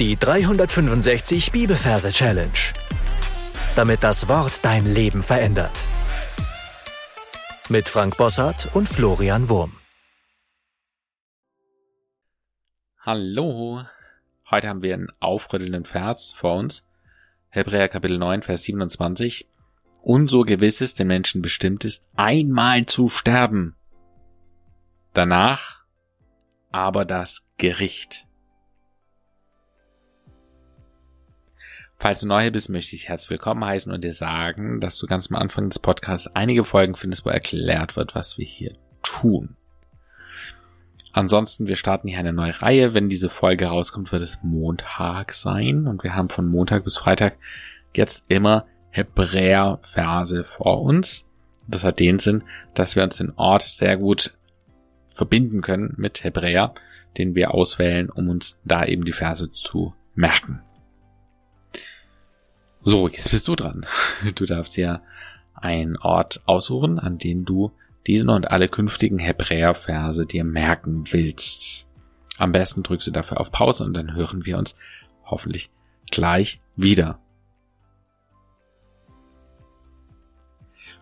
Die 365 Bibelverse Challenge. Damit das Wort dein Leben verändert. Mit Frank Bossart und Florian Wurm. Hallo. Heute haben wir einen aufrüttelnden Vers vor uns. Hebräer Kapitel 9, Vers 27. Und so gewiss es den Menschen bestimmt ist, einmal zu sterben. Danach aber das Gericht. Falls du neu hier bist, möchte ich herzlich willkommen heißen und dir sagen, dass du ganz am Anfang des Podcasts einige Folgen findest, wo erklärt wird, was wir hier tun. Ansonsten, wir starten hier eine neue Reihe. Wenn diese Folge rauskommt, wird es Montag sein. Und wir haben von Montag bis Freitag jetzt immer Hebräer-Verse vor uns. Das hat den Sinn, dass wir uns den Ort sehr gut verbinden können mit Hebräer, den wir auswählen, um uns da eben die Verse zu merken. So, jetzt bist du dran. Du darfst dir einen Ort aussuchen, an dem du diesen und alle künftigen Hebräer-Verse dir merken willst. Am besten drückst du dafür auf Pause und dann hören wir uns hoffentlich gleich wieder.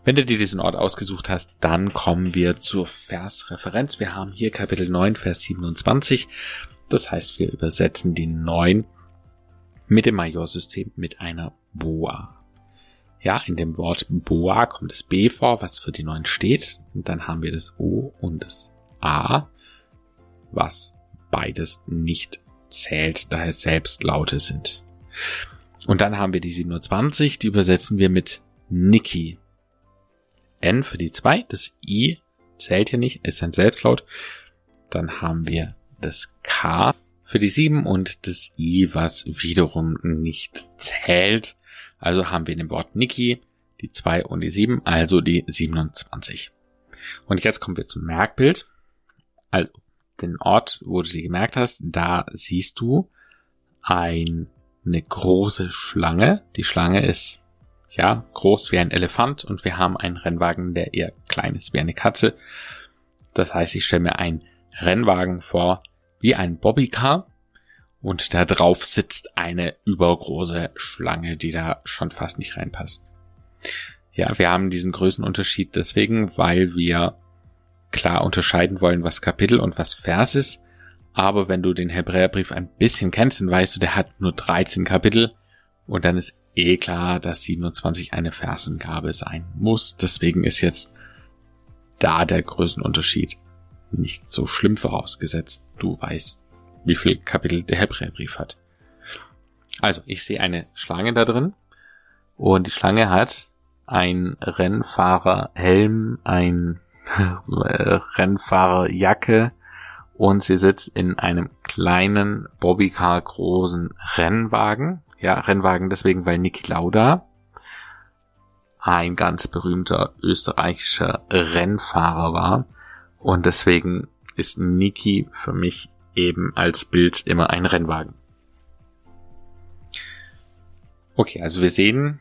Wenn du dir diesen Ort ausgesucht hast, dann kommen wir zur Versreferenz. Wir haben hier Kapitel 9, Vers 27. Das heißt, wir übersetzen die 9 mit dem Majorsystem mit einer Boa. Ja, in dem Wort Boa kommt das B vor, was für die 9 steht. Und dann haben wir das O und das A, was beides nicht zählt, da es selbst Laute sind. Und dann haben wir die 27, die übersetzen wir mit Niki. N für die 2, das I zählt hier nicht, ist ein Selbstlaut. Dann haben wir das K für die 7 und das I, was wiederum nicht zählt. Also haben wir in dem Wort Niki die 2 und die 7, also die 27. Und jetzt kommen wir zum Merkbild. Also den Ort, wo du die gemerkt hast, da siehst du ein, eine große Schlange. Die Schlange ist ja, groß wie ein Elefant und wir haben einen Rennwagen, der eher klein ist wie eine Katze. Das heißt, ich stelle mir einen Rennwagen vor wie ein Bobbycar und da drauf sitzt eine übergroße Schlange, die da schon fast nicht reinpasst. Ja, wir haben diesen Größenunterschied deswegen, weil wir klar unterscheiden wollen, was Kapitel und was Vers ist. Aber wenn du den Hebräerbrief ein bisschen kennst, dann weißt du, der hat nur 13 Kapitel und dann ist eh klar, dass 27 eine Versengabe sein muss. Deswegen ist jetzt da der Größenunterschied nicht so schlimm vorausgesetzt. Du weißt, wie viel Kapitel der Hebräerbrief hat. Also, ich sehe eine Schlange da drin und die Schlange hat ein Rennfahrerhelm, ein Rennfahrerjacke und sie sitzt in einem kleinen Bobbycar großen Rennwagen ja, Rennwagen deswegen, weil Niki Lauda ein ganz berühmter österreichischer Rennfahrer war. Und deswegen ist Niki für mich eben als Bild immer ein Rennwagen. Okay, also wir sehen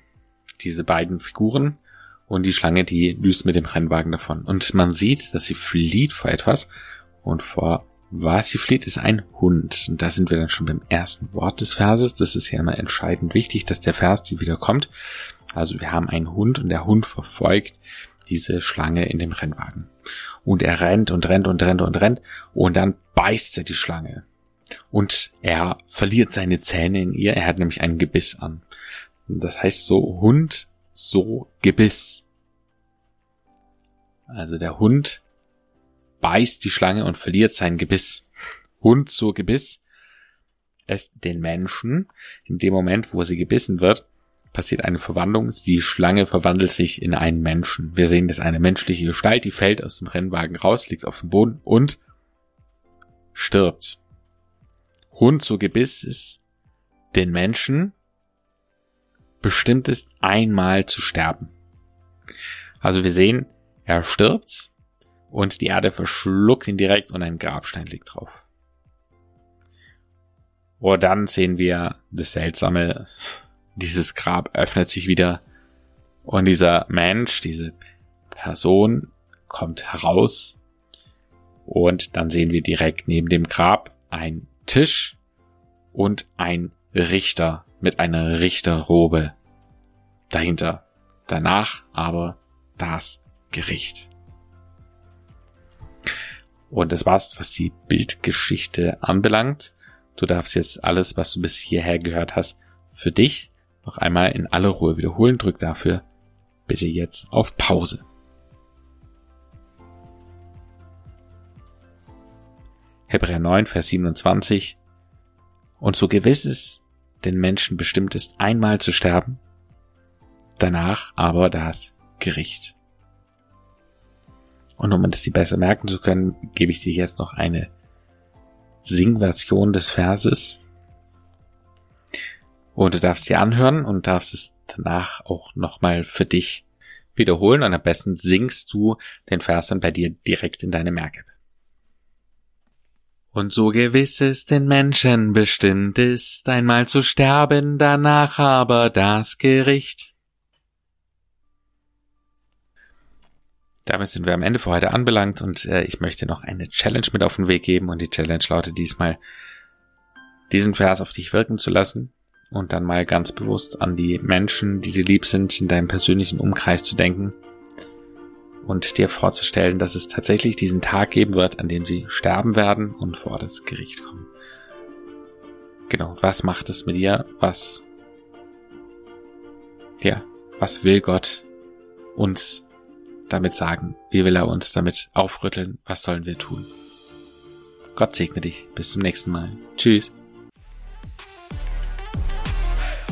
diese beiden Figuren und die Schlange, die düst mit dem Rennwagen davon. Und man sieht, dass sie flieht vor etwas und vor was sie flieht, ist ein Hund. Und da sind wir dann schon beim ersten Wort des Verses. Das ist ja immer entscheidend wichtig, dass der Vers die wieder kommt. Also wir haben einen Hund und der Hund verfolgt diese Schlange in dem Rennwagen. Und er rennt und rennt und rennt und rennt und dann beißt er die Schlange. Und er verliert seine Zähne in ihr. Er hat nämlich ein Gebiss an. Das heißt so Hund, so Gebiss. Also der Hund beißt die Schlange und verliert sein Gebiss. Hund so Gebiss. Es den Menschen. In dem Moment, wo sie gebissen wird, passiert eine Verwandlung. Die Schlange verwandelt sich in einen Menschen. Wir sehen, dass eine menschliche Gestalt, die fällt aus dem Rennwagen raus, liegt auf dem Boden und stirbt. Hund so Gebiss ist den Menschen bestimmt ist, einmal zu sterben. Also wir sehen, er stirbt, und die Erde verschluckt ihn direkt und ein Grabstein liegt drauf. Und dann sehen wir das Seltsame, dieses Grab öffnet sich wieder und dieser Mensch, diese Person kommt heraus und dann sehen wir direkt neben dem Grab ein Tisch und ein Richter mit einer Richterrobe dahinter. Danach aber das Gericht. Und das war's, was die Bildgeschichte anbelangt. Du darfst jetzt alles, was du bis hierher gehört hast, für dich noch einmal in aller Ruhe wiederholen. Drück dafür bitte jetzt auf Pause. Hebräer 9, Vers 27. Und so gewiss es den Menschen bestimmt ist, einmal zu sterben, danach aber das Gericht. Und um es dir besser merken zu können, gebe ich dir jetzt noch eine Singversion des Verses. Und du darfst dir anhören und darfst es danach auch nochmal für dich wiederholen. Und am besten singst du den Vers dann bei dir direkt in deine Merke. Und so gewiss es den Menschen bestimmt ist, einmal zu sterben, danach aber das Gericht. Damit sind wir am Ende für heute anbelangt und äh, ich möchte noch eine Challenge mit auf den Weg geben und die Challenge lautet diesmal, diesen Vers auf dich wirken zu lassen und dann mal ganz bewusst an die Menschen, die dir lieb sind, in deinem persönlichen Umkreis zu denken und dir vorzustellen, dass es tatsächlich diesen Tag geben wird, an dem sie sterben werden und vor das Gericht kommen. Genau, was macht es mit dir? Was, ja, was will Gott uns damit sagen? Wie will er uns damit aufrütteln? Was sollen wir tun? Gott segne dich. Bis zum nächsten Mal. Tschüss.